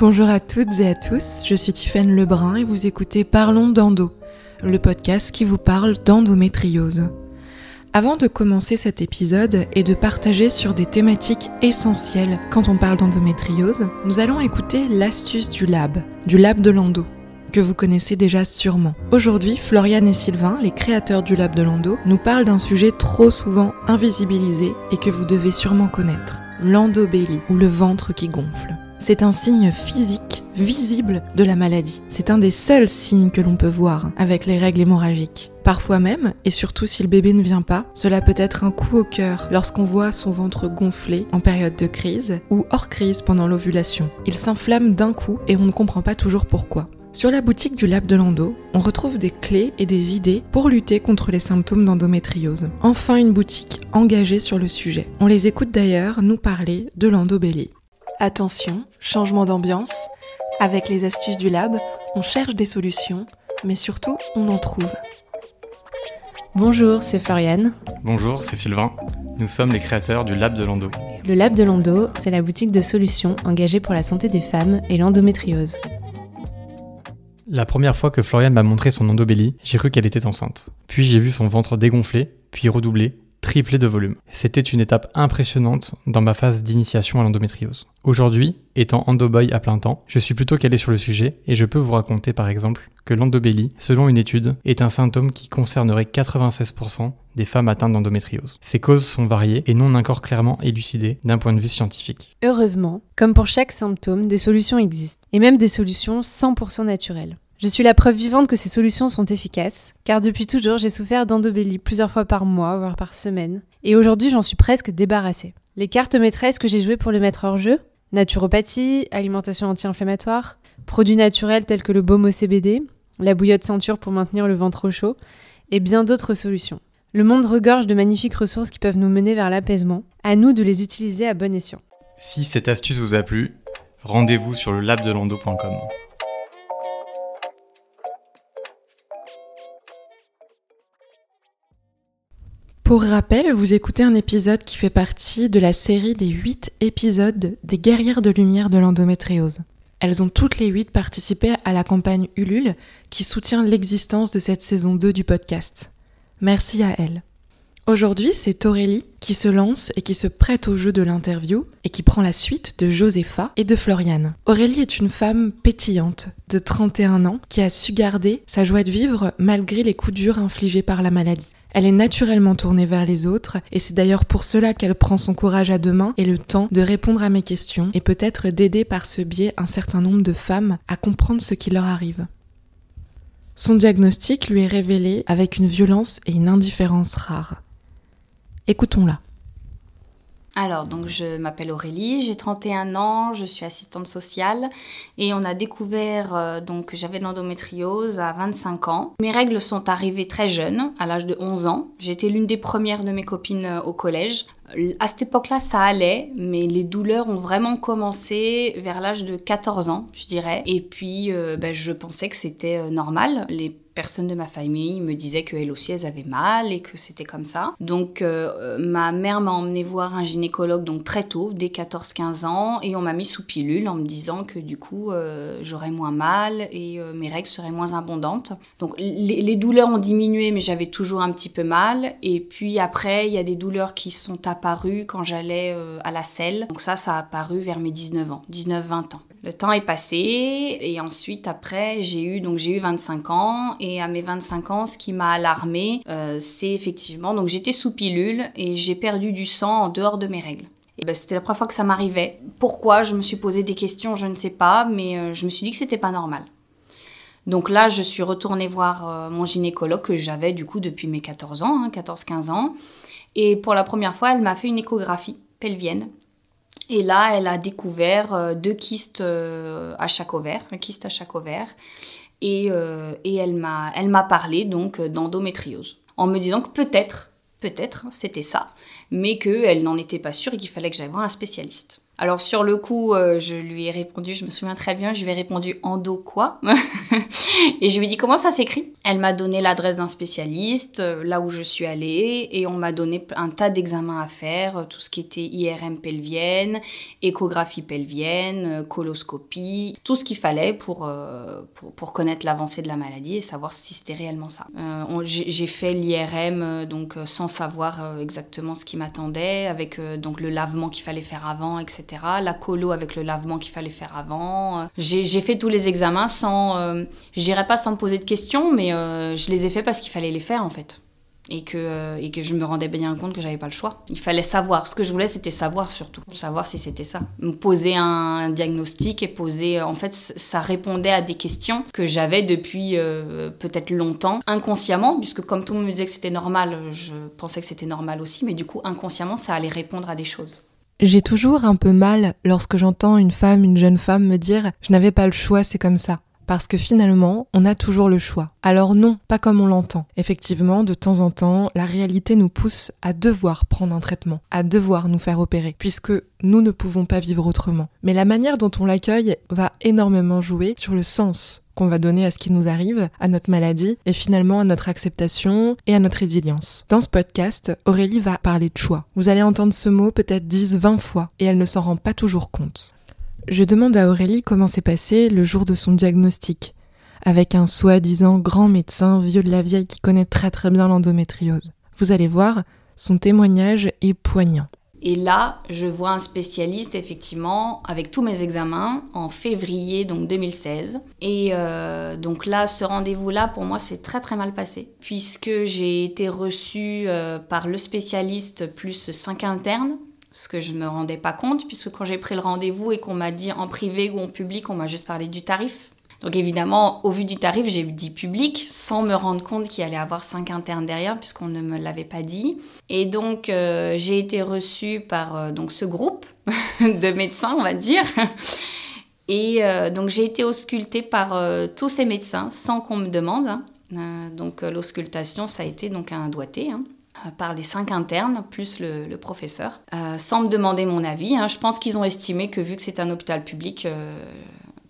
Bonjour à toutes et à tous, je suis Tiffaine Lebrun et vous écoutez Parlons d'endo, le podcast qui vous parle d'endométriose. Avant de commencer cet épisode et de partager sur des thématiques essentielles quand on parle d'endométriose, nous allons écouter l'astuce du lab, du lab de l'endo que vous connaissez déjà sûrement. Aujourd'hui, Floriane et Sylvain, les créateurs du Lab de l'Endo, nous parlent d'un sujet trop souvent invisibilisé et que vous devez sûrement connaître, l'endobélie ou le ventre qui gonfle. C'est un signe physique visible de la maladie. C'est un des seuls signes que l'on peut voir avec les règles hémorragiques. Parfois même, et surtout si le bébé ne vient pas, cela peut être un coup au cœur lorsqu'on voit son ventre gonfler en période de crise ou hors crise pendant l'ovulation. Il s'inflamme d'un coup et on ne comprend pas toujours pourquoi. Sur la boutique du Lab de Lando, on retrouve des clés et des idées pour lutter contre les symptômes d'endométriose. Enfin une boutique engagée sur le sujet. On les écoute d'ailleurs nous parler de l'endobélie. Attention, changement d'ambiance. Avec les astuces du Lab, on cherche des solutions, mais surtout on en trouve. Bonjour, c'est Floriane. Bonjour, c'est Sylvain. Nous sommes les créateurs du Lab de Lando. Le Lab de Lando, c'est la boutique de solutions engagée pour la santé des femmes et l'endométriose. La première fois que Florian m'a montré son endobélie, j'ai cru qu'elle était enceinte. Puis j'ai vu son ventre dégonfler, puis redoubler, tripler de volume. C'était une étape impressionnante dans ma phase d'initiation à l'endométriose. Aujourd'hui, étant endoboy à plein temps, je suis plutôt calé sur le sujet et je peux vous raconter par exemple que l'endobélie, selon une étude, est un symptôme qui concernerait 96% des femmes atteintes d'endométriose. Ces causes sont variées et non encore clairement élucidées d'un point de vue scientifique. Heureusement, comme pour chaque symptôme, des solutions existent, et même des solutions 100% naturelles. Je suis la preuve vivante que ces solutions sont efficaces, car depuis toujours j'ai souffert d'endobélie plusieurs fois par mois, voire par semaine, et aujourd'hui j'en suis presque débarrassée. Les cartes maîtresses que j'ai jouées pour les mettre hors jeu naturopathie, alimentation anti-inflammatoire, produits naturels tels que le baume au CBD, la bouillotte ceinture pour maintenir le ventre au chaud, et bien d'autres solutions. Le monde regorge de magnifiques ressources qui peuvent nous mener vers l'apaisement, à nous de les utiliser à bon escient. Si cette astuce vous a plu, rendez-vous sur le labdelando.com. Pour rappel, vous écoutez un épisode qui fait partie de la série des 8 épisodes des guerrières de lumière de l'endométriose. Elles ont toutes les 8 participé à la campagne Ulule qui soutient l'existence de cette saison 2 du podcast. Merci à elles. Aujourd'hui, c'est Aurélie qui se lance et qui se prête au jeu de l'interview et qui prend la suite de Josepha et de Floriane. Aurélie est une femme pétillante de 31 ans qui a su garder sa joie de vivre malgré les coups durs infligés par la maladie. Elle est naturellement tournée vers les autres et c'est d'ailleurs pour cela qu'elle prend son courage à deux mains et le temps de répondre à mes questions et peut-être d'aider par ce biais un certain nombre de femmes à comprendre ce qui leur arrive. Son diagnostic lui est révélé avec une violence et une indifférence rares. Écoutons-la. Alors, donc je m'appelle Aurélie, j'ai 31 ans, je suis assistante sociale et on a découvert euh, donc que j'avais l'endométriose à 25 ans. Mes règles sont arrivées très jeunes, à l'âge de 11 ans. J'étais l'une des premières de mes copines euh, au collège. À cette époque-là, ça allait, mais les douleurs ont vraiment commencé vers l'âge de 14 ans, je dirais. Et puis, euh, ben, je pensais que c'était normal. Les personnes de ma famille me disaient qu'elles aussi elles avaient mal et que c'était comme ça. Donc euh, ma mère m'a emmené voir un gynécologue donc très tôt, dès 14-15 ans, et on m'a mis sous pilule en me disant que du coup euh, j'aurais moins mal et euh, mes règles seraient moins abondantes. Donc les, les douleurs ont diminué mais j'avais toujours un petit peu mal. Et puis après il y a des douleurs qui sont apparues quand j'allais à la selle. Donc ça ça a apparu vers mes 19 ans, 19-20 ans. Le temps est passé et ensuite après j'ai eu donc j'ai eu 25 ans et à mes 25 ans ce qui m'a alarmée euh, c'est effectivement donc j'étais sous pilule et j'ai perdu du sang en dehors de mes règles. Et ben, c'était la première fois que ça m'arrivait. Pourquoi Je me suis posé des questions, je ne sais pas, mais euh, je me suis dit que c'était pas normal. Donc là, je suis retournée voir euh, mon gynécologue que j'avais du coup depuis mes 14 ans, 14-15 hein, ans. Et pour la première fois, elle m'a fait une échographie pelvienne et là, elle a découvert euh, deux kystes euh, à chaque ovaire, un kyste à chaque ovaire. Et, euh, et elle m'a elle m'a parlé donc d'endométriose en me disant que peut-être peut-être c'était ça mais qu'elle n'en était pas sûre et qu'il fallait que j'aille voir un spécialiste. Alors sur le coup, euh, je lui ai répondu, je me souviens très bien, je lui ai répondu endo quoi? Et je lui ai dit comment ça s'écrit? Elle m'a donné l'adresse d'un spécialiste, euh, là où je suis allée, et on m'a donné un tas d'examens à faire, euh, tout ce qui était IRM pelvienne, échographie pelvienne, coloscopie, tout ce qu'il fallait pour, connaître l'avancée de la maladie et savoir si c'était réellement ça. J'ai fait l'IRM donc sans savoir exactement ce qui m'attendait, avec donc le lavement qu'il fallait faire avant, etc. La colo avec le lavement qu'il fallait faire avant. Euh, j'ai fait tous les examens sans. Euh, J'irai pas sans me poser de questions, mais euh, je les ai faits parce qu'il fallait les faire en fait. Et que, et que je me rendais bien compte que j'avais pas le choix. Il fallait savoir. Ce que je voulais, c'était savoir surtout. Savoir si c'était ça. Poser un diagnostic et poser. En fait, ça répondait à des questions que j'avais depuis peut-être longtemps, inconsciemment, puisque comme tout le monde me disait que c'était normal, je pensais que c'était normal aussi, mais du coup, inconsciemment, ça allait répondre à des choses. J'ai toujours un peu mal lorsque j'entends une femme, une jeune femme me dire je n'avais pas le choix, c'est comme ça. Parce que finalement, on a toujours le choix. Alors non, pas comme on l'entend. Effectivement, de temps en temps, la réalité nous pousse à devoir prendre un traitement, à devoir nous faire opérer, puisque nous ne pouvons pas vivre autrement. Mais la manière dont on l'accueille va énormément jouer sur le sens qu'on va donner à ce qui nous arrive, à notre maladie, et finalement à notre acceptation et à notre résilience. Dans ce podcast, Aurélie va parler de choix. Vous allez entendre ce mot peut-être 10, 20 fois, et elle ne s'en rend pas toujours compte. Je demande à Aurélie comment s'est passé le jour de son diagnostic, avec un soi-disant grand médecin vieux de la vieille qui connaît très très bien l'endométriose. Vous allez voir, son témoignage est poignant. Et là, je vois un spécialiste, effectivement, avec tous mes examens, en février donc 2016. Et euh, donc là, ce rendez-vous-là, pour moi, c'est très très mal passé, puisque j'ai été reçue euh, par le spécialiste plus cinq internes, ce que je ne me rendais pas compte, puisque quand j'ai pris le rendez-vous et qu'on m'a dit en privé ou en public, on m'a juste parlé du tarif. Donc évidemment, au vu du tarif, j'ai dit public sans me rendre compte qu'il allait avoir cinq internes derrière puisqu'on ne me l'avait pas dit. Et donc euh, j'ai été reçue par euh, donc ce groupe de médecins, on va dire. Et euh, donc j'ai été auscultée par tous ces médecins sans qu'on me demande. Hein. donc l'auscultation, ça a été donc un doigté. Hein, par les cinq internes, plus le, professeur, sans me demander mon avis. Hein. Je pense qu'ils ont estimé que vu que c'est un hôpital public,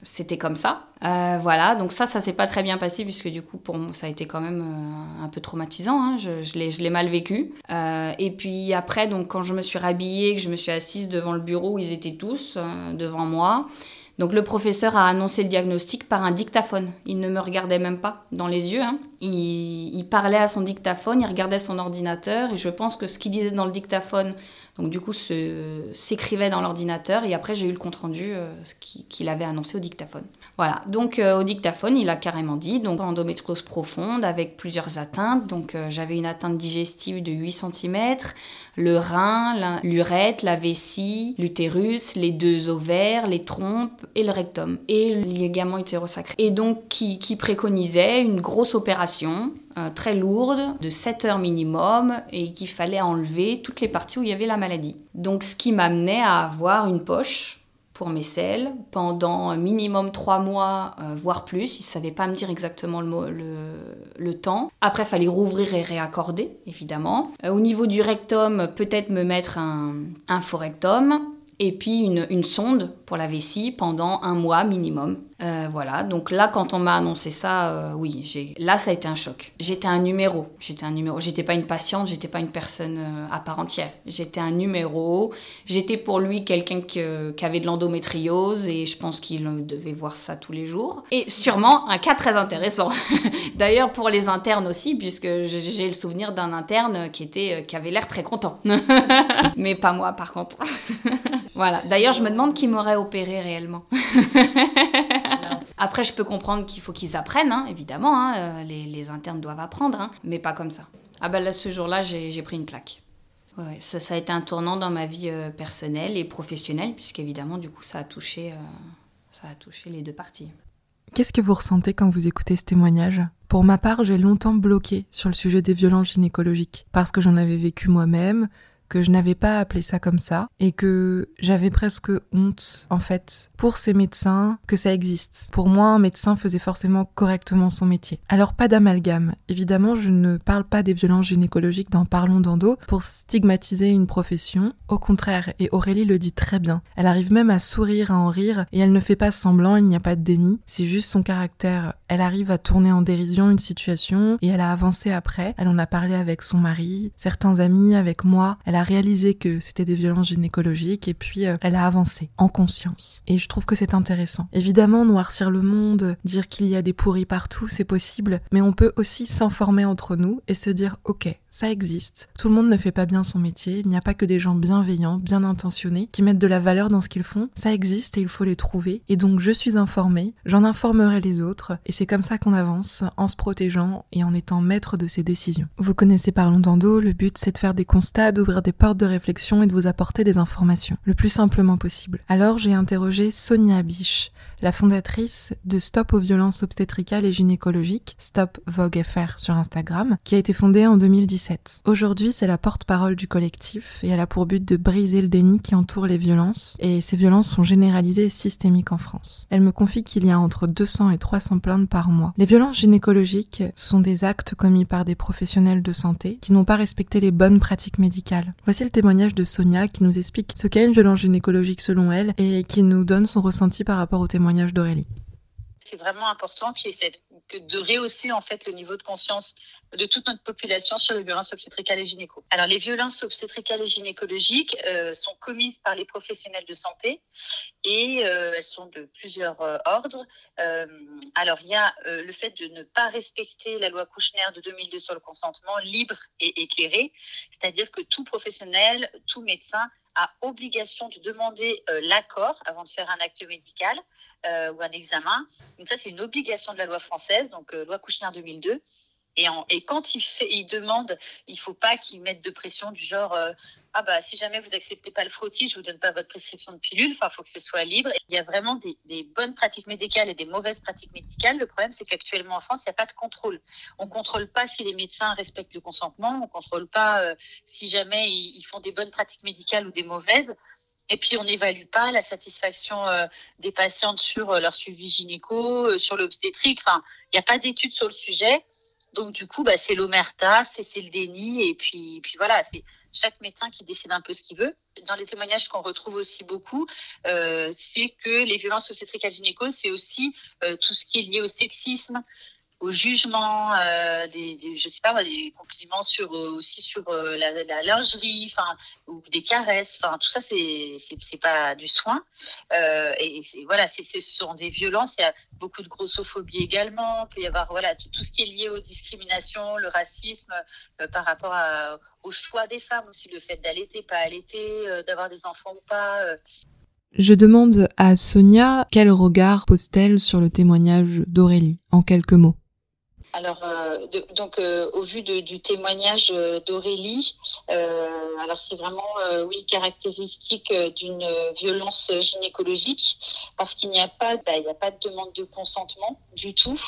c'était comme ça. Euh, voilà, donc ça, ça s'est pas très bien passé puisque du coup, pour moi, ça a été quand même euh, un peu traumatisant. Hein. Je, je l'ai mal vécu. Euh, et puis après, donc quand je me suis rhabillée, que je me suis assise devant le bureau où ils étaient tous devant moi, donc le professeur a annoncé le diagnostic par un dictaphone. Il ne me regardait même pas dans les yeux. Hein. Il, il, parlait à son dictaphone, il regardait son ordinateur et je pense que ce qu'il disait dans le dictaphone donc du coup, s'écrivait dans l'ordinateur et après j'ai eu le compte rendu euh, qu'il avait annoncé au dictaphone. Voilà, donc euh, au dictaphone, il a carrément dit donc endométriose profonde avec plusieurs atteintes. Donc euh, j'avais une atteinte digestive de 8 cm, le rein, l'urètre, la vessie, l'utérus, les deux ovaires, les trompes et le rectum et le ligament utérosacré. Et donc qui, qui préconisait une grosse opération euh, très lourde, de 7 heures minimum, et qu'il fallait enlever toutes les parties où il y avait la maladie. Donc ce qui m'amenait à avoir une poche pour mes selles pendant minimum 3 mois, euh, voire plus. Il ne savait pas me dire exactement le, le, temps. Après, il fallait rouvrir et réaccorder, évidemment. Euh, au niveau du rectum, peut-être me mettre un, un faux rectum et puis une, une, sonde pour la vessie pendant un mois minimum. Euh, voilà, donc là, quand on m'a annoncé ça, euh, oui, j'ai... là, ça a été un choc. J'étais un numéro. J'étais un numéro. J'étais pas une patiente, j'étais pas une personne euh, à part entière. J'étais un numéro. J'étais pour lui quelqu'un qui, qui avait de l'endométriose et je pense qu'il devait voir ça tous les jours. Et sûrement un cas très intéressant. D'ailleurs, pour les internes aussi, puisque j'ai le souvenir d'un interne qui, était, qui avait l'air très content. Mais pas moi, par contre. voilà. D'ailleurs, je me demande qui m'aurait opéré réellement. Après, je peux comprendre qu'il faut qu'ils apprennent, hein, évidemment. Hein, euh, les, internes doivent apprendre, hein, mais pas comme ça. Ah ben là, ce jour-là, j'ai pris une claque. Ouais, ça, a été un tournant dans ma vie euh, personnelle et professionnelle, puisqu'évidemment, du coup, ça a touché, euh, ça a touché les deux parties. Qu'est-ce que vous ressentez quand vous écoutez ce témoignage? Pour ma part, j'ai longtemps bloqué sur le sujet des violences gynécologiques, parce que j'en avais vécu moi-même, que je n'avais pas appelé ça comme ça et que j'avais presque honte en fait pour ces médecins que ça existe. Pour moi, un médecin faisait forcément correctement son métier. Alors pas d'amalgame. Évidemment, je ne parle pas des violences gynécologiques dans Parlons d'endo pour stigmatiser une profession. Au contraire, et Aurélie le dit très bien. Elle arrive même à sourire, à en rire et elle ne fait pas semblant, il n'y a pas de déni. C'est juste son caractère. Elle arrive à tourner en dérision une situation et elle a avancé après. Elle en a parlé avec son mari, certains amis, avec moi. Réalisé que c'était des violences gynécologiques et puis euh, elle a avancé en conscience. Et je trouve que c'est intéressant. Évidemment, noircir le monde, dire qu'il y a des pourris partout, c'est possible, mais on peut aussi s'informer entre nous et se dire ok, ça existe. Tout le monde ne fait pas bien son métier, il n'y a pas que des gens bienveillants, bien intentionnés, qui mettent de la valeur dans ce qu'ils font. Ça existe et il faut les trouver. Et donc je suis informée, j'en informerai les autres, et c'est comme ça qu'on avance, en se protégeant et en étant maître de ses décisions. Vous connaissez Parlons d'Endo, le but c'est de faire des constats, d'ouvrir des portes de réflexion et de vous apporter des informations, le plus simplement possible. Alors j'ai interrogé Sonia Biche, la fondatrice de Stop aux violences obstétricales et gynécologiques, Stop Vogue FR sur Instagram, qui a été fondée en 2017. Aujourd'hui, c'est la porte-parole du collectif et elle a pour but de briser le déni qui entoure les violences et ces violences sont généralisées et systémiques en France. Elle me confie qu'il y a entre 200 et 300 plaintes par mois. Les violences gynécologiques sont des actes commis par des professionnels de santé qui n'ont pas respecté les bonnes pratiques médicales. Voici le témoignage de Sonia qui nous explique ce qu'est une violence gynécologique selon elle et qui nous donne son ressenti par rapport au témoignage d'Aurélie. C'est vraiment important que de rehausser en fait le niveau de conscience de toute notre population sur les violences obstétricales et gynéco. Alors les violences obstétricales et gynécologiques euh, sont commises par les professionnels de santé et euh, elles sont de plusieurs euh, ordres. alors il y a le fait de ne pas respecter la loi Kouchner de 2002 sur le consentement libre et éclairé, c'est-à-dire que tout professionnel, tout médecin a obligation de demander l'accord avant de faire un acte médical ou un examen. Donc ça c'est une obligation de la loi française, donc loi Kouchner 2002. Et, quand il, fait, il demande, il faut pas qu'il mette de pression du genre euh, ah bah si jamais vous acceptez pas le frottis, je vous donne pas votre prescription de pilule. Enfin, faut que ce soit libre. Il y a vraiment des, bonnes pratiques médicales et des mauvaises pratiques médicales. Le problème, c'est qu'actuellement en France, il n'y a pas de contrôle. On contrôle pas si les médecins respectent le consentement. On contrôle pas euh, si jamais ils, font des bonnes pratiques médicales ou des mauvaises. Et puis, on n'évalue pas la satisfaction euh, des patientes sur leur suivi gynéco, sur l'obstétrique. Enfin, il n'y a pas d'études sur le sujet. Donc du coup, bah, c'est l'omerta, c'est le déni, et puis, voilà, c'est chaque médecin qui décide un peu ce qu'il veut. Dans les témoignages qu'on retrouve aussi beaucoup, euh, c'est que les violences obstétricales gynéco, c'est aussi euh, tout ce qui est lié au sexisme, au jugement, euh, des, je sais pas, des compliments sur euh, aussi sur euh, la, lingerie, enfin ou des caresses, enfin tout ça c'est c'est pas du soin. Et voilà, c'est ce sont des violences. Il y a beaucoup de grossophobie également. Il peut y avoir voilà tout, ce qui est lié aux discriminations, le racisme par rapport au choix des femmes aussi, le fait d'allaiter, pas allaiter, d'avoir des enfants ou pas. Je demande à Sonia quel regard pose-t-elle sur le témoignage d'Aurélie, en quelques mots? Alors, euh, donc, euh, au vu du témoignage euh, d'Aurélie, alors c'est vraiment, oui, caractéristique d'une violence gynécologique parce qu'il n'y a pas, bah, il n'y a pas de demande de consentement du tout.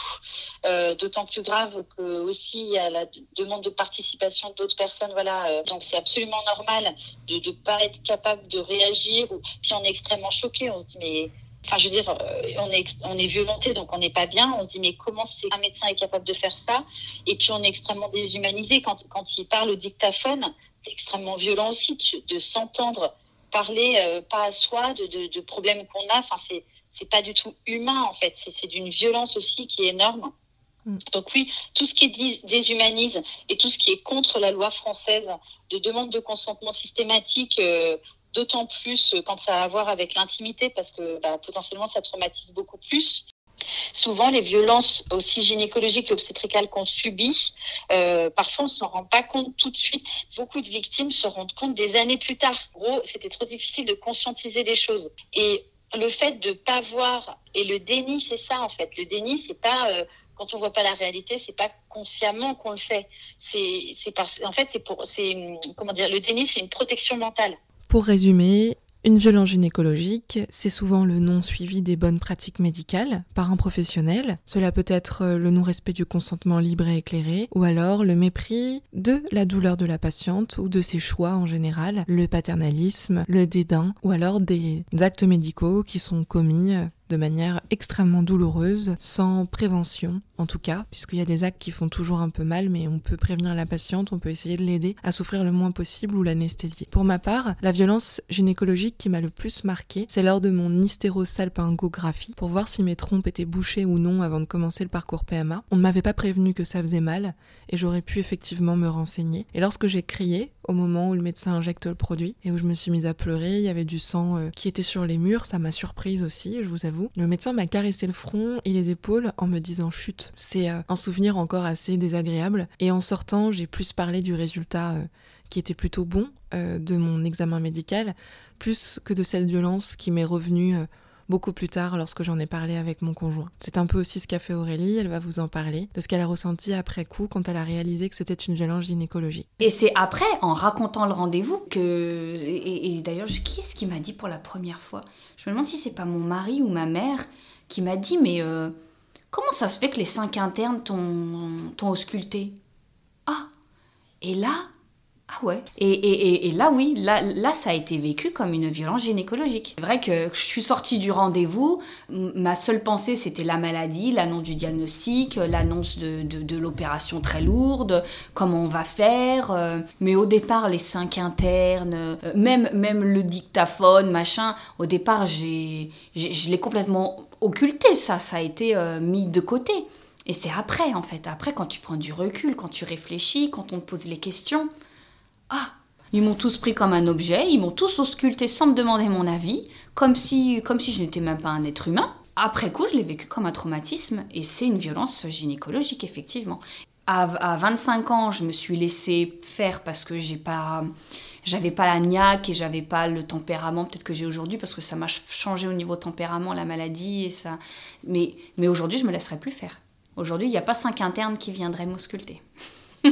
D'autant plus grave que aussi il y a la demande de participation d'autres personnes. Voilà, donc c'est absolument normal de ne pas être capable de réagir. Puis on est extrêmement choqué. On se dit mais Enfin, je veux dire, euh, on est, on est violenté, donc on n'est pas bien. On se dit, mais comment un médecin est capable de faire ça? Et puis, on est extrêmement déshumanisé. Quand, quand il parle au dictaphone, c'est extrêmement violent aussi de, s'entendre parler euh, pas à soi de, de, de problèmes qu'on a. Enfin, c'est, c'est pas du tout humain, en fait. C'est, c'est d'une violence aussi qui est énorme. Mm. Donc oui, tout ce qui déshumanise et tout ce qui est contre la loi française de demande de consentement systématique euh, d'autant plus euh, quand ça a à voir avec l'intimité, parce que bah, potentiellement ça traumatise beaucoup plus. Souvent, les violences aussi gynécologiques et obstétricales qu'on subit, euh, parfois on ne s'en rend pas compte tout de suite. Beaucoup de victimes se rendent compte des années plus tard. En gros, c'était trop difficile de conscientiser les choses. Et le fait de pas voir et le déni, c'est ça en fait. Le déni, c'est pas euh, quand on voit pas la réalité, c'est pas consciemment qu'on le fait. C'est, c'est parce, en fait, c'est pour, c'est comment dire, le déni, c'est une protection mentale. Pour résumer, Une violence gynécologique, c'est souvent le non suivi des bonnes pratiques médicales par un professionnel. Cela peut être le non-respect du consentement libre et éclairé, ou alors le mépris de la douleur de la patiente ou de ses choix en général, le paternalisme, le dédain, ou alors des actes médicaux qui sont commis de manière extrêmement douloureuse, sans prévention en tout cas, puisqu'il y a des actes qui font toujours un peu mal, mais on peut prévenir la patiente, on peut essayer de l'aider à souffrir le moins possible ou l'anesthésier. Pour ma part, la violence gynécologique qui m'a le plus marqué, c'est lors de mon hystérosalpingographie, pour voir si mes trompes étaient bouchées ou non avant de commencer le parcours PMA. On ne m'avait pas prévenu que ça faisait mal, et j'aurais pu effectivement me renseigner. Et lorsque j'ai crié, au moment où le médecin injecte le produit, et où je me suis mise à pleurer, il y avait du sang euh, qui était sur les murs, ça m'a surprise aussi, je vous avoue le médecin m'a caressé le front et les épaules en me disant chute. C'est euh, un souvenir encore assez désagréable. Et en sortant, j'ai plus parlé du résultat euh, qui était plutôt bon euh, de mon examen médical, plus que de cette violence qui m'est revenue beaucoup plus tard lorsque j'en ai parlé avec mon conjoint. C'est un peu aussi ce qu'a fait Aurélie, elle va vous en parler, de ce qu'elle a ressenti après coup quand elle a réalisé que c'était une violence gynécologique. Et c'est après, en racontant le rendez-vous, que... Et, d'ailleurs, qui est-ce qui m'a dit pour la première fois? Je me demande si c'est pas mon mari ou ma mère qui m'a dit, mais euh, comment ça se fait que les cinq internes t'ont ausculté? Ah Et là, ah ouais. Et, là, oui, là, là, ça a été vécu comme une violence gynécologique. C'est vrai que je suis sortie du rendez-vous, ma seule pensée, c'était la maladie, l'annonce du diagnostic, l'annonce de, l'opération très lourde, comment on va faire. Euh. Mais au départ, les cinq internes, euh, même, même le dictaphone, machin, au départ, j'ai, je l'ai complètement occulté, ça, ça a été euh, mis de côté. Et c'est après, en fait, après, quand tu prends du recul, quand tu réfléchis, quand on te pose les questions. Ah Ils m'ont tous pris comme un objet, ils m'ont tous ausculté sans me demander mon avis, comme si, comme si je n'étais même pas un être humain. Après coup, je l'ai vécu comme un traumatisme et c'est une violence gynécologique, effectivement. À, 25 ans, je me suis laissée faire parce que j'ai pas, j'avais pas la niaque et j'avais pas le tempérament peut-être que j'ai aujourd'hui parce que ça m'a changé au niveau tempérament, la maladie et ça. Mais, mais aujourd'hui, je me laisserai plus faire. Aujourd'hui, il n'y a pas cinq internes qui viendraient m'ausculter.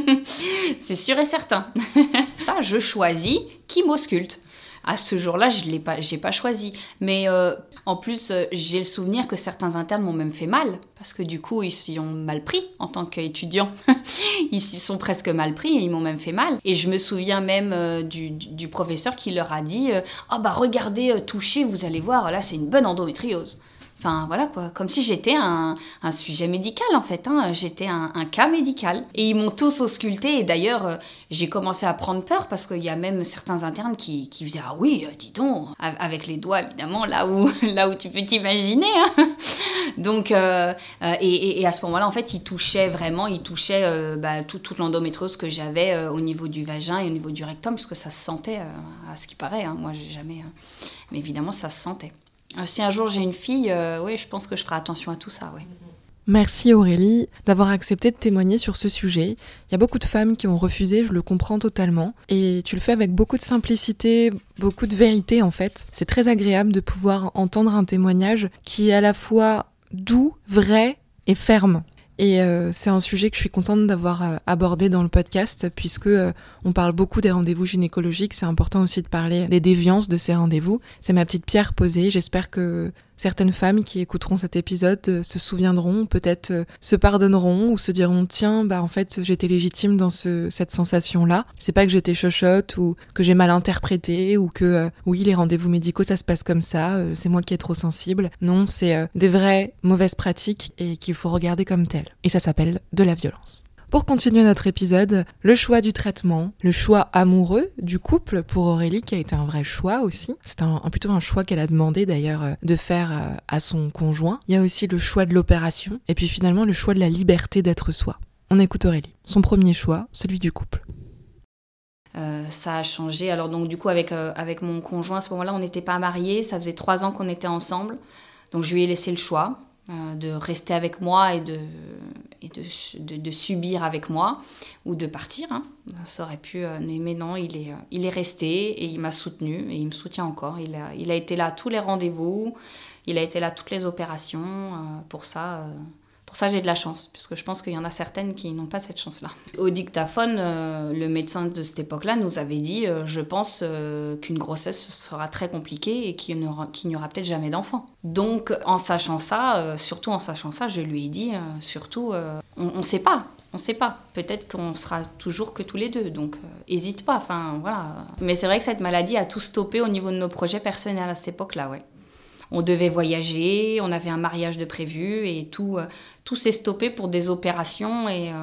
c'est sûr et certain. je choisis qui m'ausculte. À ce jour-là, je n'ai pas, pas choisi. Mais euh, en plus, euh, j'ai le souvenir que certains internes m'ont même fait mal. Parce que du coup, ils s'y ont mal pris en tant qu'étudiants. ils s'y sont presque mal pris et ils m'ont même fait mal. Et je me souviens même euh, du, professeur qui leur a dit Oh bah regardez, touchez, vous allez voir, là c'est une bonne endométriose. Enfin voilà quoi, comme si j'étais un, sujet médical en fait, hein. j'étais un, cas médical. Et ils m'ont tous ausculté et d'ailleurs euh, j'ai commencé à prendre peur parce qu'il y a même certains internes qui, qui faisaient Ah oui, euh, dis donc, avec les doigts évidemment là où, là où tu peux t'imaginer. Hein. Donc, euh, et, à ce moment-là en fait ils touchaient vraiment, ils touchaient bah, tout, toute l'endométriose que j'avais au niveau du vagin et au niveau du rectum puisque ça se sentait à ce qui paraît, hein. moi j'ai jamais... Mais évidemment ça se sentait. Euh, si un jour j'ai une fille, euh, oui, je pense que je ferai attention à tout ça. Merci Aurélie d'avoir accepté de témoigner sur ce sujet. Il y a beaucoup de femmes qui ont refusé, je le comprends totalement. Et tu le fais avec beaucoup de simplicité, beaucoup de vérité en fait. C'est très agréable de pouvoir entendre un témoignage qui est à la fois doux, vrai et ferme. Et euh, c'est un sujet que je suis contente d'avoir euh, abordé dans le podcast, puisque euh, on parle beaucoup des rendez-vous gynécologiques. C'est important aussi de parler des déviances de ces rendez-vous. C'est ma petite pierre posée. J'espère que Certaines femmes qui écouteront cet épisode euh, se souviendront, peut-être euh, se pardonneront ou se diront tiens, bah en fait j'étais légitime dans ce, cette sensation-là. C'est pas que j'étais chochotte ou que j'ai mal interprété ou que euh, oui les rendez-vous médicaux ça se passe comme ça, c'est moi qui est trop sensible. Non, c'est des vraies mauvaises pratiques et qu'il faut regarder comme telles. Et ça s'appelle de la violence. Pour continuer notre épisode, le choix du traitement, le choix amoureux du couple pour Aurélie qui a été un vrai choix aussi. C'est plutôt un choix qu'elle a demandé d'ailleurs euh, de faire euh, à son conjoint. Il y a aussi le choix de l'opération et puis finalement le choix de la liberté d'être soi. On écoute Aurélie. Son premier choix, celui du couple. Euh, ça a changé. Alors donc du coup avec, avec mon conjoint à ce moment-là on n'était pas mariés, ça faisait trois ans qu'on était ensemble. Donc je lui ai laissé le choix. Euh, de rester avec moi et, de, et de, de, subir avec moi ou de partir. Hein. Ça aurait pu, euh, mais non, il est, euh, il est resté et il m'a soutenu et il me soutient encore. Il a, il a été là à tous les rendez-vous, il a été là à toutes les opérations. pour ça, Pour ça, j'ai de la chance, puisque je pense qu'il y en a certaines qui n'ont pas cette chance-là. Au dictaphone, euh, le médecin de cette époque-là nous avait dit euh, Je pense euh, qu'une grossesse sera très compliquée et qu'il n'y aura, aura peut-être jamais d'enfant. Donc, en sachant ça, surtout en sachant ça, je lui ai dit Surtout, on ne sait pas. On ne sait pas. Peut-être qu'on sera toujours que tous les deux. Donc, hésite pas. Enfin, voilà. Mais c'est vrai que cette maladie a tout stoppé au niveau de nos projets personnels à cette époque-là, ouais on devait voyager, on avait un mariage de prévu et tout, euh, tout s'est stoppé pour des opérations et euh,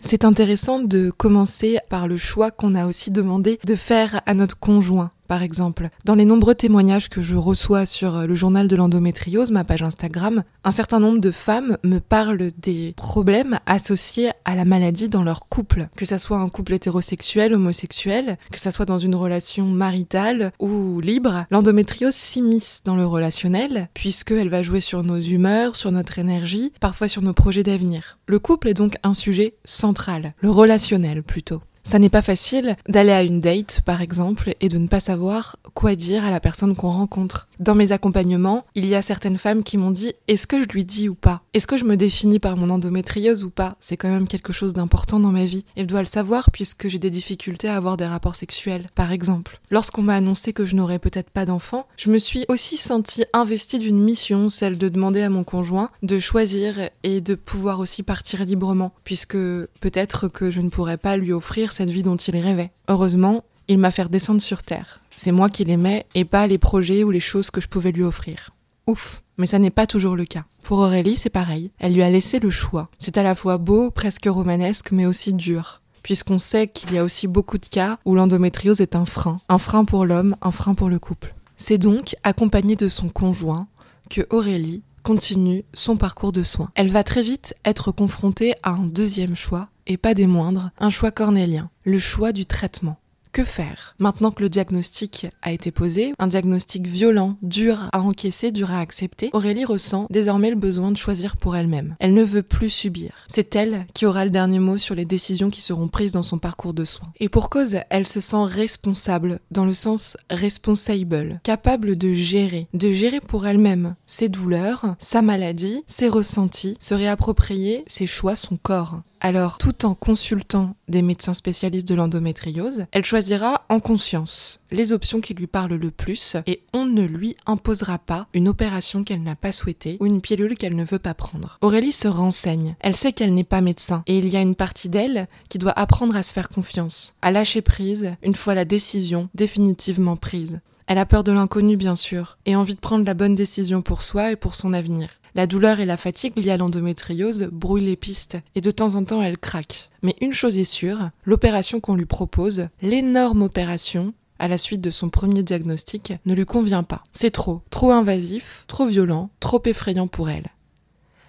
c'est intéressant de commencer par le choix qu'on a aussi demandé de faire à notre conjoint par exemple. Dans les nombreux témoignages que je reçois sur euh, le journal de l'endométriose, ma page Instagram, un certain nombre de femmes me parlent des problèmes associés à la maladie dans leur couple, que ça soit un couple hétérosexuel, homosexuel, que ça soit dans une relation maritale ou libre. L'endométriose s'immisce dans le relationnel, puisqu'elle va jouer sur nos humeurs, sur notre énergie, parfois sur nos projets d'avenir. Le couple est donc un sujet central, le relationnel plutôt. Ça n'est pas facile d'aller à une date, par exemple, et de ne pas savoir quoi dire à la personne qu'on rencontre. Dans mes accompagnements, il y a certaines femmes qui m'ont dit est-ce que je lui dis ou pas? Est-ce que je me définis par mon endométriose ou pas? C'est quand même quelque chose d'important dans ma vie. Elle doit le savoir puisque j'ai des difficultés à avoir des rapports sexuels, par exemple. Lorsqu'on m'a annoncé que je n'aurais peut-être pas d'enfant, je me suis aussi sentie investie d'une mission, celle de demander à mon conjoint de choisir et de pouvoir aussi partir librement, puisque peut-être que je ne pourrais pas lui offrir cette vie dont il rêvait. Heureusement, il m'a fait descendre sur Terre. C'est moi qui l'aimais et pas les projets ou les choses que je pouvais lui offrir. Ouf, mais ça n'est pas toujours le cas. Pour Aurélie, c'est pareil. Elle lui a laissé le choix. C'est à la fois beau, presque romanesque, mais aussi dur. Puisqu'on sait qu'il y a aussi beaucoup de cas où l'endométriose est un frein. Un frein pour l'homme, un frein pour le couple. C'est donc, accompagnée de son conjoint, que Aurélie continue son parcours de soins. Elle va très vite être confrontée à un deuxième choix, et pas des moindres, un choix cornélien, le choix du traitement. Que faire Maintenant que le diagnostic a été posé, un diagnostic violent, dur à encaisser, dur à accepter, Aurélie ressent désormais le besoin de choisir pour elle-même. Elle ne veut plus subir. C'est elle qui aura le dernier mot sur les décisions qui seront prises dans son parcours de soins. Et pour cause, elle se sent responsable, dans le sens responsable, capable de gérer, de gérer pour elle-même ses douleurs, sa maladie, ses ressentis, se réapproprier ses choix, son corps. Alors, tout en consultant des médecins spécialistes de l'endométriose, elle choisira en conscience les options qui lui parlent le plus et on ne lui imposera pas une opération qu'elle n'a pas souhaitée ou une pilule qu'elle ne veut pas prendre. Aurélie se renseigne. Elle sait qu'elle n'est pas médecin et il y a une partie d'elle qui doit apprendre à se faire confiance, à lâcher prise une fois la décision définitivement prise. Elle a peur de l'inconnu bien sûr et envie de prendre la bonne décision pour soi et pour son avenir. La douleur et la fatigue liées à l'endométriose brouillent les pistes et de temps en temps elle craque. Mais une chose est sûre, l'opération qu'on lui propose, l'énorme opération, à la suite de son premier diagnostic, ne lui convient pas. C'est trop, trop invasif, trop violent, trop effrayant pour elle.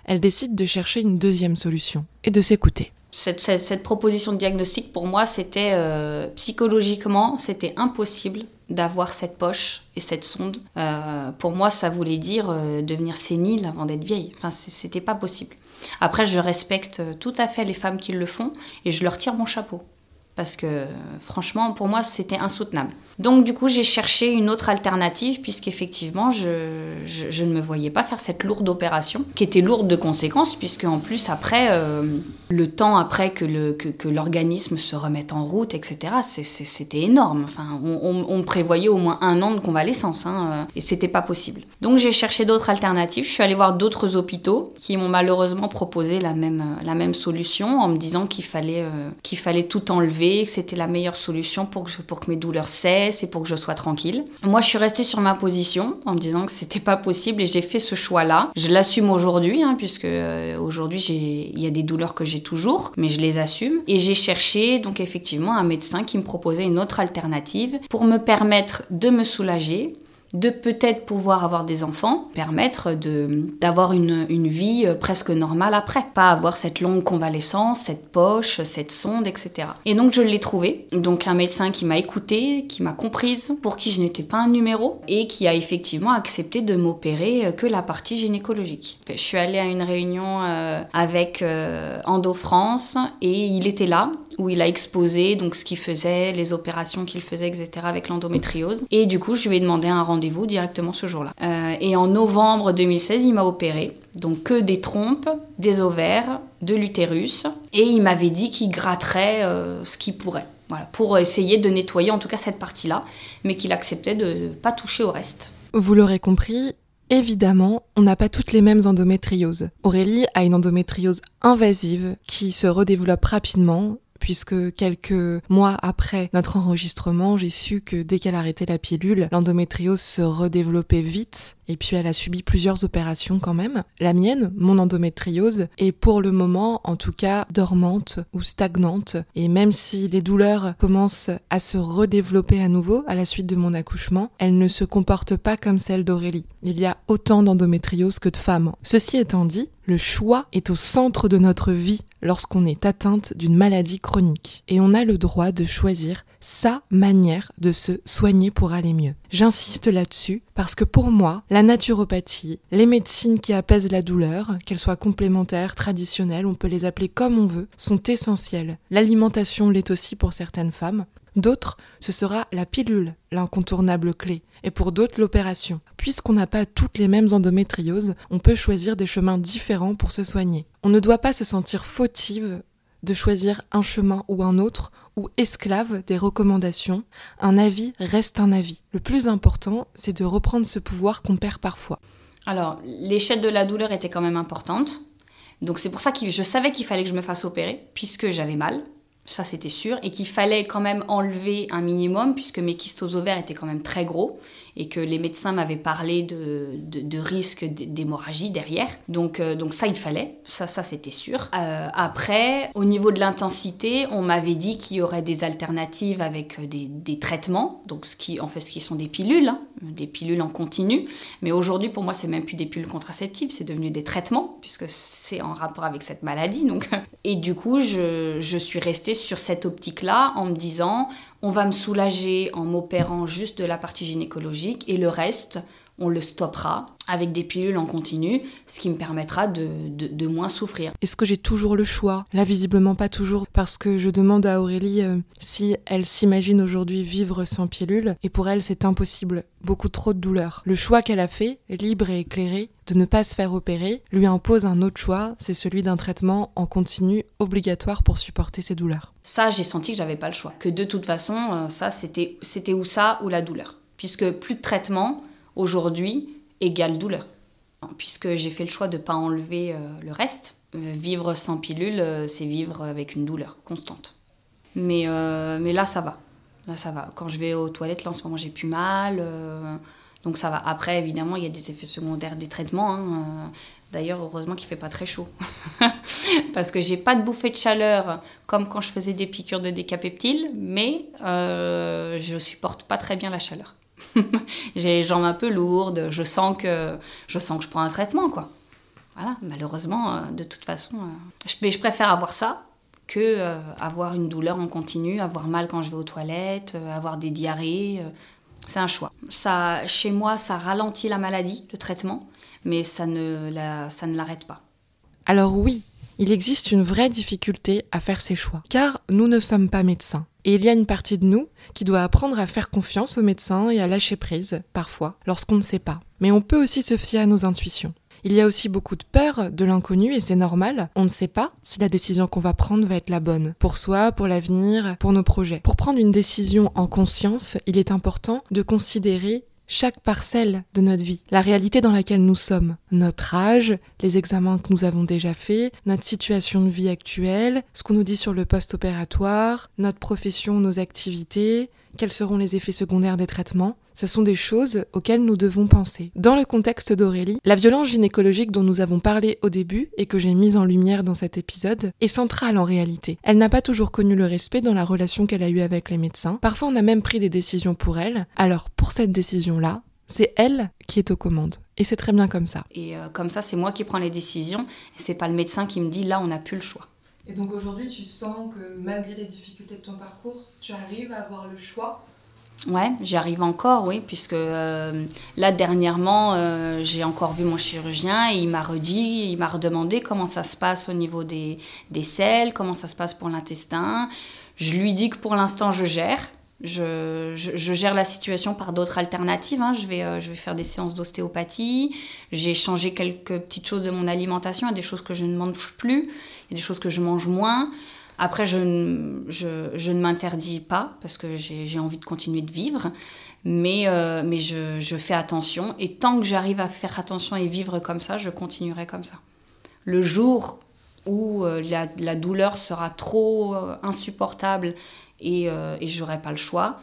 Elle décide de chercher une deuxième solution et de s'écouter. Cette, proposition de diagnostic, pour moi, c'était euh, psychologiquement, c'était impossible d'avoir cette poche et cette sonde. Euh, pour moi, ça voulait dire euh, devenir sénile avant d'être vieille. Enfin, c'était pas possible. Après, je respecte tout à fait les femmes qui le font et je leur tire mon chapeau parce que franchement, pour moi, c'était insoutenable. Donc du coup, j'ai cherché une autre alternative, puisqu'effectivement, je, je, ne me voyais pas faire cette lourde opération, qui était lourde de conséquences, puisque en plus, après, euh, le temps après que, l'organisme se remette en route, etc., c'était énorme. Enfin, on, prévoyait au moins un an de convalescence, hein, euh, et c'était pas possible. Donc j'ai cherché d'autres alternatives, je suis allée voir d'autres hôpitaux qui m'ont malheureusement proposé la même, même solution, en me disant qu'il fallait, euh, tout enlever que c'était la meilleure solution pour que mes douleurs cessent et pour que je sois tranquille. Moi, je suis restée sur ma position en me disant que c'était pas possible et j'ai fait ce choix-là. Je l'assume aujourd'hui, hein, puisque euh, aujourd'hui, il y a des douleurs que j'ai toujours, mais je les assume. Et j'ai cherché donc effectivement un médecin qui me proposait une autre alternative pour me permettre de me soulager de peut-être pouvoir avoir des enfants, permettre d'avoir une, une, vie euh, presque normale après. Pas avoir cette longue convalescence, cette poche, cette sonde, etc. Et donc je l'ai trouvé. Donc un médecin qui m'a écouté, qui m'a comprise, pour qui je n'étais pas un numéro, et qui a effectivement accepté de m'opérer euh, que la partie gynécologique. Je suis allée à une réunion euh, avec Endo France et il était là où il a exposé donc ce qu'il faisait, les opérations qu'il faisait, etc. avec l'endométriose. Et du coup, je lui ai demandé un directement ce jour-là. Euh, et en novembre 2016, il m'a opéré. Donc que des trompes, des ovaires, de l'utérus. Et il m'avait dit qu'il gratterait euh, ce qu'il pourrait. Voilà, pour essayer de nettoyer en tout cas cette partie-là, mais qu'il acceptait de ne pas toucher au reste. Vous l'aurez compris, Évidemment, on n'a pas toutes les mêmes endométrioses. Aurélie a une endométriose invasive qui se redéveloppe rapidement puisque quelques mois après notre enregistrement, j'ai su que dès qu'elle arrêtait la pilule, l'endométriose se redéveloppait vite et puis elle a subi plusieurs opérations quand même. La mienne, mon endométriose, est pour le moment en tout cas dormante ou stagnante et même si les douleurs commencent à se redévelopper à nouveau à la suite de mon accouchement, elles ne se comportent pas comme celles d'Aurélie. Il y a autant d'endométriose que de femmes. Ceci étant dit, le choix est au centre de notre vie lorsqu'on est atteinte d'une maladie chronique et on a le droit de choisir sa manière de se soigner pour aller mieux. J'insiste là-dessus parce que pour moi, la naturopathie, les médecines qui apaisent la douleur, qu'elles soient complémentaires, traditionnelles, on peut les appeler comme on veut, sont essentielles. L'alimentation l'est aussi pour certaines femmes. D'autres, ce sera la pilule, l'incontournable clé, et pour d'autres l'opération. Puisqu'on n'a pas toutes les mêmes endométrioses, on peut choisir des chemins différents pour se soigner. On ne doit pas se sentir fautive de choisir un chemin ou un autre, ou esclave des recommandations, un avis reste un avis. Le plus important, c'est de reprendre ce pouvoir qu'on perd parfois. Alors, l'échelle de la douleur était quand même importante. Donc c'est pour ça que je savais qu'il fallait que je me fasse opérer, puisque j'avais mal ça c'était sûr, et qu'il fallait quand même enlever un minimum, puisque mes kystes ovaires étaient quand même très gros, et que les médecins m'avaient parlé de, de, risque d'hémorragie derrière. Donc, euh, donc ça, il fallait, ça, ça c'était sûr. Euh, après, au niveau de l'intensité, on m'avait dit qu'il y aurait des alternatives avec euh, des, des, traitements, donc ce qui, en fait, ce qui sont des pilules, hein, des pilules en continu. Mais aujourd'hui, pour moi, c'est même plus des pilules contraceptives, c'est devenu des traitements, puisque c'est en rapport avec cette maladie. Donc, et du coup, je, je suis restée sur cette optique-là en me disant on va me soulager en m'opérant juste de la partie gynécologique et le reste, on le stoppera avec des pilules en continu, ce qui me permettra de, de, moins souffrir. Est-ce que j'ai toujours le choix? Là, visiblement pas toujours, parce que je demande à Aurélie euh, si elle s'imagine aujourd'hui vivre sans pilule, et pour elle, c'est impossible. Beaucoup trop de douleur. Le choix qu'elle a fait, libre et éclairé, de ne pas se faire opérer, lui impose un autre choix, c'est celui d'un traitement en continu obligatoire pour supporter ses douleurs. Ça, j'ai senti que j'avais pas le choix. Que de toute façon, euh, ça, c'était, c'était ou ça ou la douleur. Puisque plus de traitement, aujourd'hui égale douleur. Puisque j'ai fait le choix de ne pas enlever euh, le reste, euh, vivre sans pilule, euh, c'est vivre avec une douleur constante. Mais, mais là, ça va. Là, ça va. Quand je vais aux toilettes, là, en ce moment, j'ai plus mal. donc ça va. Après, évidemment, il y a des effets secondaires des traitements. Hein, D'ailleurs, heureusement qu'il fait pas très chaud. Parce que j'ai pas de bouffée de chaleur comme quand je faisais des piqûres de décapeptile, mais euh, je supporte pas très bien la chaleur. j'ai les jambes un peu lourdes, je sens que je, sens que je prends un traitement, quoi. Voilà, malheureusement, euh, de toute façon, euh, je, je, préfère avoir ça que euh, avoir une douleur en continu, avoir mal quand je vais aux toilettes, avoir des diarrhées. c'est un choix. Ça, chez moi, ça ralentit la maladie, le traitement, mais ça ne, la, ça ne l'arrête pas. Alors oui, il existe une vraie difficulté à faire ses choix, car nous ne sommes pas médecins. Et il y a une partie de nous qui doit apprendre à faire confiance aux médecins et à lâcher prise, parfois, lorsqu'on ne sait pas. Mais on peut aussi se fier à nos intuitions. Il y a aussi beaucoup de peur de l'inconnu et c'est normal. On ne sait pas si la décision qu'on va prendre va être la bonne. Pour soi, pour l'avenir, pour nos projets. Pour prendre une décision en conscience, il est important de considérer chaque parcelle de notre vie, la réalité dans laquelle nous sommes, notre âge, les examens que nous avons déjà faits, notre situation de vie actuelle, ce qu'on nous dit sur le post-opératoire, notre profession, nos activités, quels seront les effets secondaires des traitements Ce sont des choses auxquelles nous devons penser. Dans le contexte d'Aurélie, la violence gynécologique dont nous avons parlé au début et que j'ai mise en lumière dans cet épisode est centrale en réalité. Elle n'a pas toujours connu le respect dans la relation qu'elle a eue avec les médecins. Parfois on a même pris des décisions pour elle. Alors pour cette décision-là, c'est elle qui est aux commandes. Et c'est très bien comme ça. Et euh, comme ça, c'est moi qui prends les décisions. Et c'est pas le médecin qui me dit là, on n'a plus le choix. Et donc aujourd'hui, tu sens que malgré les difficultés de ton parcours, tu arrives à avoir le choix Ouais, j'y arrive encore, oui, puisque euh, là, dernièrement, euh, j'ai encore vu mon chirurgien et il m'a redit, il m'a redemandé comment ça se passe au niveau des, des selles, comment ça se passe pour l'intestin. Je lui dis que pour l'instant, je gère. Je, je, gère la situation par d'autres alternatives. Hein. Je, vais, euh, je vais faire des séances d'ostéopathie. J'ai changé quelques petites choses de mon alimentation. Il y a des choses que je ne mange plus. Il y a des choses que je mange moins. Après, je, ne m'interdis pas parce que j'ai envie de continuer de vivre, mais, euh, je, fais attention. Et tant que j'arrive à faire attention et vivre comme ça, je continuerai comme ça. Le jour où euh, la, douleur sera trop euh, insupportable et, et j'aurai pas le choix,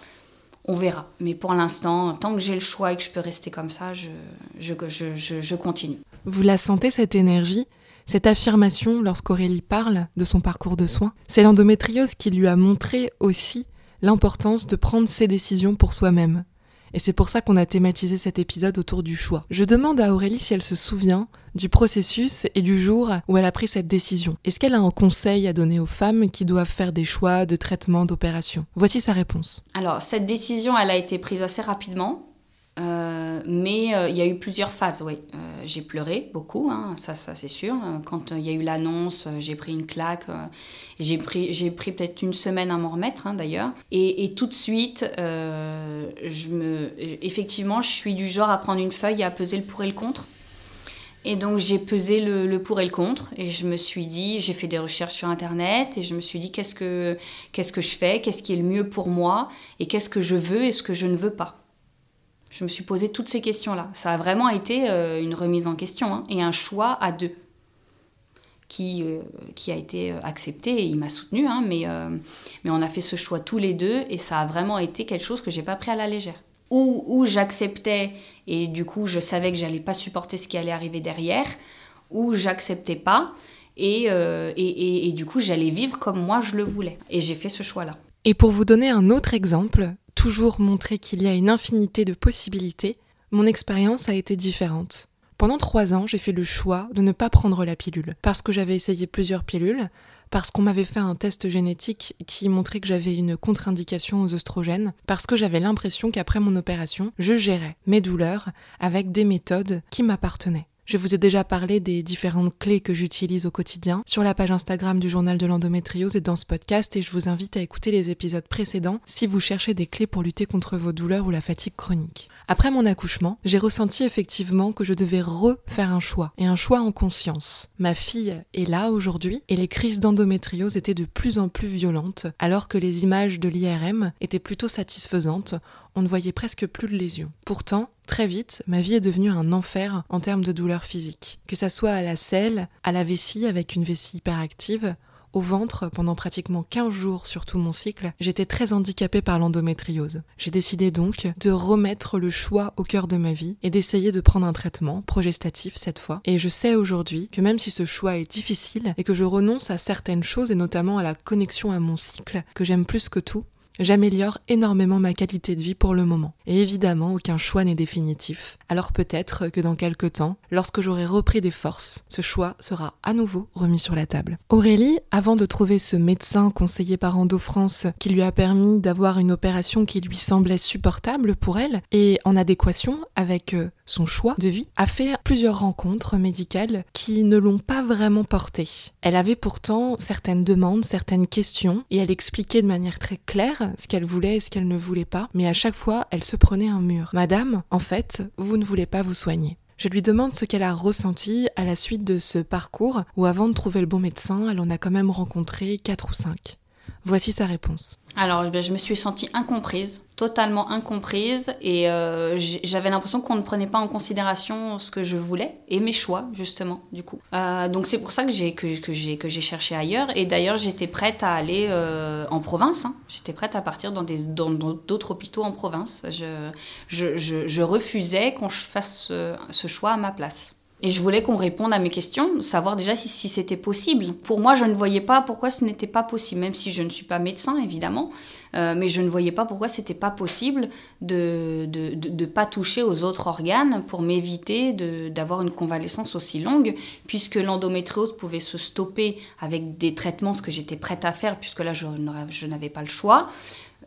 on verra. Mais pour l'instant, tant que j'ai le choix et que je peux rester comme ça, je continue. Vous la sentez cette énergie? Cette affirmation, lorsqu'Aurélie parle de son parcours de soins, c'est l'endométriose qui lui a montré aussi l'importance de prendre ses décisions pour soi-même. Et c'est pour ça qu'on a thématisé cet épisode autour du choix. Je demande à Aurélie si elle se souvient du processus et du jour où elle a pris cette décision. Est-ce qu'elle a un conseil à donner aux femmes qui doivent faire des choix de traitement, d'opération? Voici sa réponse. Alors, cette décision, elle a été prise assez rapidement. Euh, mais euh, il y a eu plusieurs phases, oui. Euh, j'ai pleuré beaucoup, hein, ça, ça c'est sûr. Quand il y a eu l'annonce, j'ai pris une claque. j'ai pris, j'ai pris peut-être une semaine à m'en remettre, hein, d'ailleurs. Et, tout de suite, effectivement, je suis du genre à prendre une feuille et à peser le pour et le contre. Et donc j'ai pesé le, le, pour et le contre et je me suis dit, j'ai fait des recherches sur internet et je me suis dit qu'est-ce que, qu'est-ce que je fais, qu'est-ce qui est le mieux pour moi? Et qu'est-ce que je veux et ce que je ne veux pas? Je me suis posé toutes ces questions-là. Ça a vraiment été euh, une remise en question hein, et un choix à deux qui, euh, a été euh, accepté et il m'a soutenu, hein, mais, on a fait ce choix tous les deux et ça a vraiment été quelque chose que j'ai pas pris à la légère. Ou, j'acceptais et du coup je savais que j'allais pas supporter ce qui allait arriver derrière, ou j'acceptais pas et du coup j'allais vivre comme moi je le voulais. Et j'ai fait ce choix-là. Et pour vous donner un autre exemple, toujours montrer qu'il y a une infinité de possibilités, mon expérience a été différente. Pendant trois ans, j'ai fait le choix de ne pas prendre la pilule, parce que j'avais essayé plusieurs pilules, parce qu'on m'avait fait un test génétique qui montrait que j'avais une contre-indication aux oestrogènes, parce que j'avais l'impression qu'après mon opération, je gérais mes douleurs avec des méthodes qui m'appartenaient. Je vous ai déjà parlé des différentes clés que j'utilise au quotidien sur la page Instagram du journal de l'endométriose et dans ce podcast et je vous invite à écouter les épisodes précédents si vous cherchez des clés pour lutter contre vos douleurs ou la fatigue chronique. Après mon accouchement, j'ai ressenti effectivement que je devais refaire un choix et un choix en conscience. Ma fille est là aujourd'hui et les crises d'endométriose étaient de plus en plus violentes alors que les images de l'IRM étaient plutôt satisfaisantes on ne voyait presque plus de lésions. Pourtant, très vite, ma vie est devenue un enfer en termes de douleurs physiques. Que ça soit à la selle, à la vessie avec une vessie hyperactive, au ventre pendant pratiquement 15 jours sur tout mon cycle, j'étais très handicapée par l'endométriose. J'ai décidé donc de remettre le choix au cœur de ma vie et d'essayer de prendre un traitement progestatif cette fois. Et je sais aujourd'hui que même si ce choix est difficile et que je renonce à certaines choses et notamment à la connexion à mon cycle que j'aime plus que tout, J'améliore énormément ma qualité de vie pour le moment. Et évidemment, aucun choix n'est définitif. Alors peut-être que dans quelques temps, lorsque j'aurai repris des forces, ce choix sera à nouveau remis sur la table. Aurélie, avant de trouver ce médecin conseillé par Endo France qui lui a permis d'avoir une opération qui lui semblait supportable pour elle et en adéquation avec euh, son choix de vie, a fait plusieurs rencontres médicales qui ne l'ont pas vraiment portée. Elle avait pourtant certaines demandes, certaines questions, et elle expliquait de manière très claire ce qu'elle voulait et ce qu'elle ne voulait pas, mais à chaque fois, elle se prenait un mur. Madame, en fait, vous ne voulez pas vous soigner. Je lui demande ce qu'elle a ressenti à la suite de ce parcours où avant de trouver le bon médecin, elle en a quand même rencontré quatre ou cinq. Voici sa réponse. Alors, ben, je me suis sentie incomprise, totalement incomprise, et euh, j'avais l'impression qu'on ne prenait pas en considération ce que je voulais et mes choix, justement, du coup. Euh, donc, c'est pour ça que j'ai que, que j'ai cherché ailleurs, et d'ailleurs, j'étais prête à aller euh, en province. Hein. J'étais prête à partir dans d'autres hôpitaux en province. Je, je, je, je refusais qu'on fasse ce choix à ma place. Et je voulais qu'on réponde à mes questions, savoir déjà si, c'était possible. Pour moi, je ne voyais pas pourquoi ce n'était pas possible, même si je ne suis pas médecin, évidemment, euh, mais je ne voyais pas pourquoi c'était pas possible de ne de, de, pas toucher aux autres organes pour m'éviter d'avoir une convalescence aussi longue, puisque l'endométriose pouvait se stopper avec des traitements, ce que j'étais prête à faire, puisque là, je n'avais pas le choix.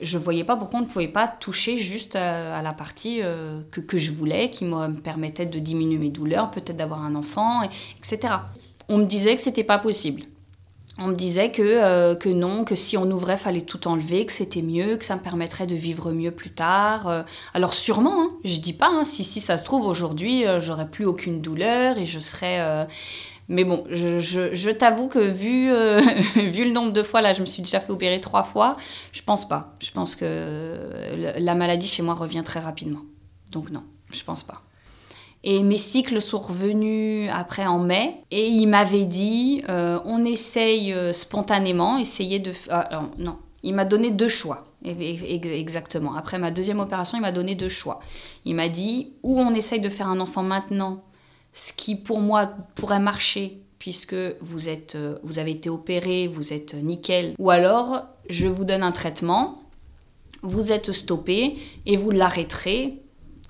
Je voyais pas pourquoi on ne pouvait pas toucher juste à, la partie euh, que, que, je voulais, qui me permettait de diminuer mes douleurs, peut-être d'avoir un enfant, etc. On me disait que c'était pas possible. On me disait que, euh, que non, que si on ouvrait, fallait tout enlever, que c'était mieux, que ça me permettrait de vivre mieux plus tard. Euh. alors sûrement, hein, je dis pas, hein, si, si ça se trouve aujourd'hui, j'aurais plus aucune douleur et je serais mais bon, je, t'avoue que vu, euh, vu le nombre de fois, là, je me suis déjà fait opérer trois fois, je pense pas. Je pense que la maladie chez moi revient très rapidement. Donc non, je pense pas. Et mes cycles sont revenus après en mai et il m'avait dit euh, on essaye euh, spontanément, essayer de. Ah, non, il m'a donné deux choix. Exactement. Après ma deuxième opération, il m'a donné deux choix. Il m'a dit ou on essaye de faire un enfant maintenant ce qui pour moi pourrait marcher puisque vous, êtes, euh, vous avez été opéré, vous êtes nickel, ou alors je vous donne un traitement, vous êtes stoppé et vous l'arrêterez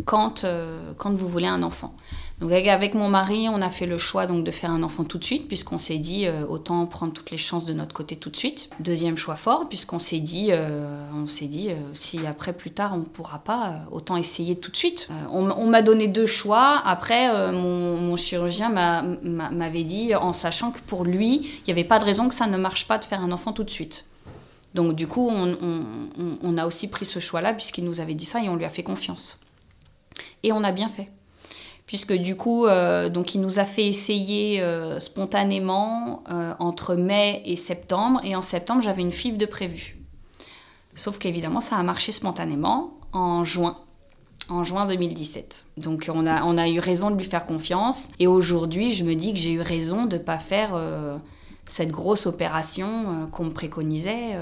quand, euh, quand vous voulez un enfant. Donc avec mon mari, on a fait le choix donc de faire un enfant tout de suite, puisqu'on s'est dit euh, autant prendre toutes les chances de notre côté tout de suite. Deuxième choix fort, puisqu'on s'est dit, euh, on s'est dit si après plus tard on ne pourra pas, autant essayer tout de suite. on, m'a donné deux choix. Après, mon, chirurgien m'avait dit, en sachant que pour lui, il n'y avait pas de raison que ça ne marche pas de faire un enfant tout de suite. Donc du coup, on, on a aussi pris ce choix-là, puisqu'il nous avait dit ça et on lui a fait confiance. Et on a bien fait. Puisque du coup, euh, donc il nous a fait essayer euh, spontanément euh, entre mai et septembre. Et en septembre, j'avais une FIV de prévu. Sauf qu'évidemment, ça a marché spontanément en juin. En juin 2017. Donc on a, on a eu raison de lui faire confiance. Et aujourd'hui, je me dis que j'ai eu raison de ne pas faire cette grosse opération qu'on me préconisait,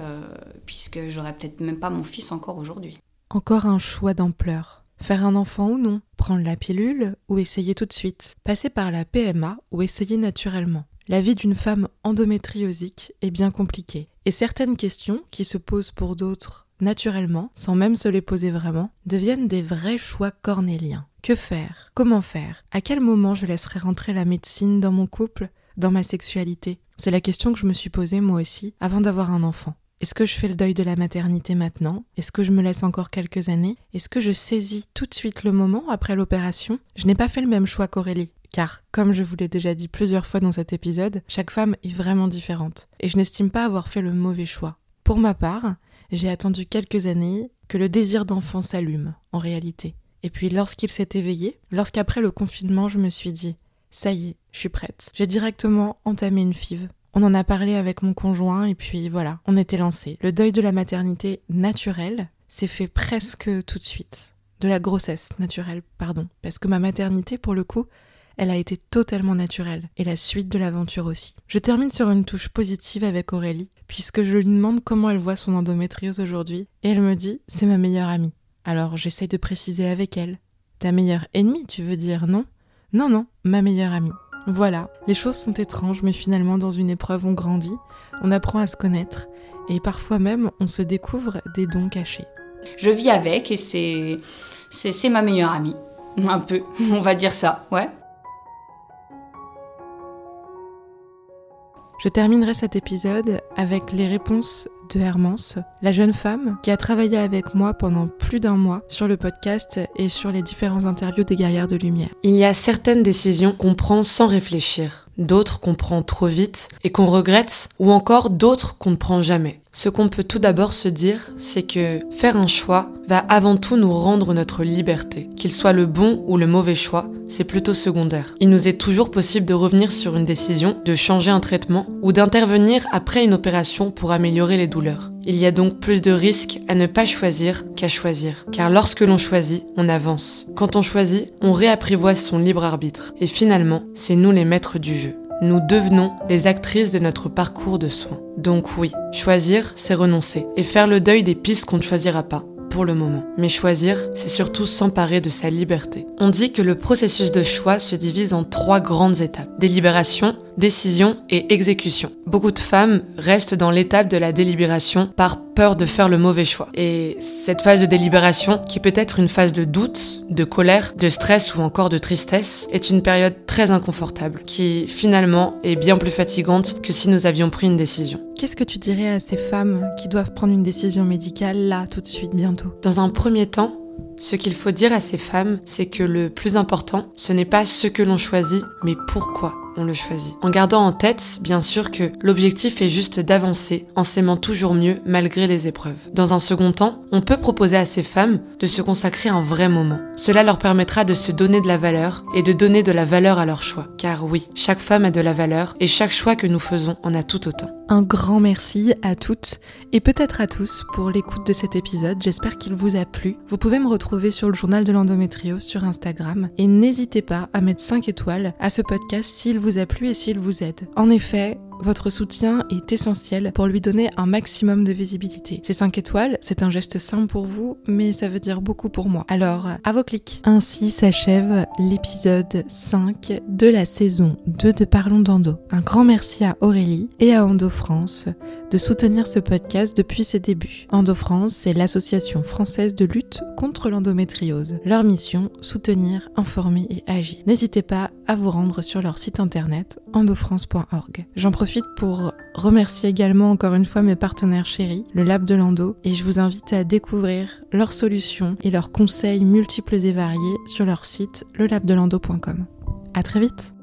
puisque j'aurais peut-être même pas mon fils encore aujourd'hui. Encore un choix d'ampleur. Faire un enfant ou non, prendre la pilule ou essayer tout de suite, passer par la PMA ou essayer naturellement. La vie d'une femme endométriosique est bien compliquée, et certaines questions qui se posent pour d'autres naturellement, sans même se les poser vraiment, deviennent des vrais choix cornéliens. Que faire? Comment faire? À quel moment je laisserai rentrer la médecine dans mon couple, dans ma sexualité? C'est la question que je me suis posée moi aussi avant d'avoir un enfant. Est-ce que je fais le deuil de la maternité maintenant? Est-ce que je me laisse encore quelques années? Est-ce que je saisis tout de suite le moment après l'opération? Je n'ai pas fait le même choix qu'Aurélie, car comme je vous l'ai déjà dit plusieurs fois dans cet épisode, chaque femme est vraiment différente, et je n'estime pas avoir fait le mauvais choix. Pour ma part, j'ai attendu quelques années que le désir d'enfant s'allume, en réalité. Et puis lorsqu'il s'est éveillé, lorsqu'après le confinement je me suis dit, ça y est, je suis prête. J'ai directement entamé une FIV on en a parlé avec mon conjoint et puis voilà, on était lancé. Le deuil de la maternité naturelle s'est fait presque tout de suite. De la grossesse naturelle, pardon. Parce que ma maternité, pour le coup, elle a été totalement naturelle. Et la suite de l'aventure aussi. Je termine sur une touche positive avec Aurélie, puisque je lui demande comment elle voit son endométriose aujourd'hui. Et elle me dit, c'est ma meilleure amie. Alors j'essaye de préciser avec elle. Ta meilleure ennemie, tu veux dire, non? Non, non, ma meilleure amie. Voilà, les choses sont étranges, mais finalement, dans une épreuve, on grandit, on apprend à se connaître, et parfois même, on se découvre des dons cachés. Je vis avec, et c'est, c'est, ma meilleure amie. Un peu, on va dire ça, ouais. Je terminerai cet épisode avec les réponses de Hermance, la jeune femme qui a travaillé avec moi pendant plus d'un mois sur le podcast et sur les différents interviews des guerrières de lumière. Il y a certaines décisions qu'on prend sans réfléchir d'autres qu'on prend trop vite et qu'on regrette, ou encore d'autres qu'on ne prend jamais. Ce qu'on peut tout d'abord se dire, c'est que faire un choix va avant tout nous rendre notre liberté. Qu'il soit le bon ou le mauvais choix, c'est plutôt secondaire. Il nous est toujours possible de revenir sur une décision, de changer un traitement ou d'intervenir après une opération pour améliorer les douleurs. Il y a donc plus de risques à ne pas choisir qu'à choisir. Car lorsque l'on choisit, on avance. Quand on choisit, on réapprivoise son libre arbitre. Et finalement, c'est nous les maîtres du jeu nous devenons les actrices de notre parcours de soins. Donc oui, choisir, c'est renoncer et faire le deuil des pistes qu'on ne choisira pas pour le moment. Mais choisir, c'est surtout s'emparer de sa liberté. On dit que le processus de choix se divise en trois grandes étapes. Délibération, décision et exécution. Beaucoup de femmes restent dans l'étape de la délibération par peur de faire le mauvais choix. Et cette phase de délibération, qui peut être une phase de doute, de colère, de stress ou encore de tristesse, est une période très inconfortable, qui finalement est bien plus fatigante que si nous avions pris une décision. Qu'est-ce que tu dirais à ces femmes qui doivent prendre une décision médicale là, tout de suite, bientôt? Dans un premier temps, ce qu'il faut dire à ces femmes, c'est que le plus important, ce n'est pas ce que l'on choisit, mais pourquoi le choisit. En gardant en tête, bien sûr, que l'objectif est juste d'avancer en s'aimant toujours mieux malgré les épreuves. Dans un second temps, on peut proposer à ces femmes de se consacrer un vrai moment. Cela leur permettra de se donner de la valeur et de donner de la valeur à leur choix. Car oui, chaque femme a de la valeur et chaque choix que nous faisons en a tout autant. Un grand merci à toutes et peut-être à tous pour l'écoute de cet épisode. J'espère qu'il vous a plu. Vous pouvez me retrouver sur le journal de l'endométriose sur Instagram et n'hésitez pas à mettre 5 étoiles à ce podcast s'il vous a plu et s'il vous aide. En effet, votre soutien est essentiel pour lui donner un maximum de visibilité. Ces 5 étoiles, c'est un geste simple pour vous, mais ça veut dire beaucoup pour moi. Alors, à vos clics. Ainsi s'achève l'épisode 5 de la saison 2 de Parlons d'Endo. Un grand merci à Aurélie et à Endo France de soutenir ce podcast depuis ses débuts. Endo France, c'est l'association française de lutte contre l'endométriose. Leur mission, soutenir, informer et agir. N'hésitez pas à vous rendre sur leur site internet endofrance.org. pour remercier également encore une fois mes partenaires chéris, le Lab de l'Endo, et je vous invite à découvrir leurs solutions et leurs conseils multiples et variés sur leur site lelabdelando.com. À très vite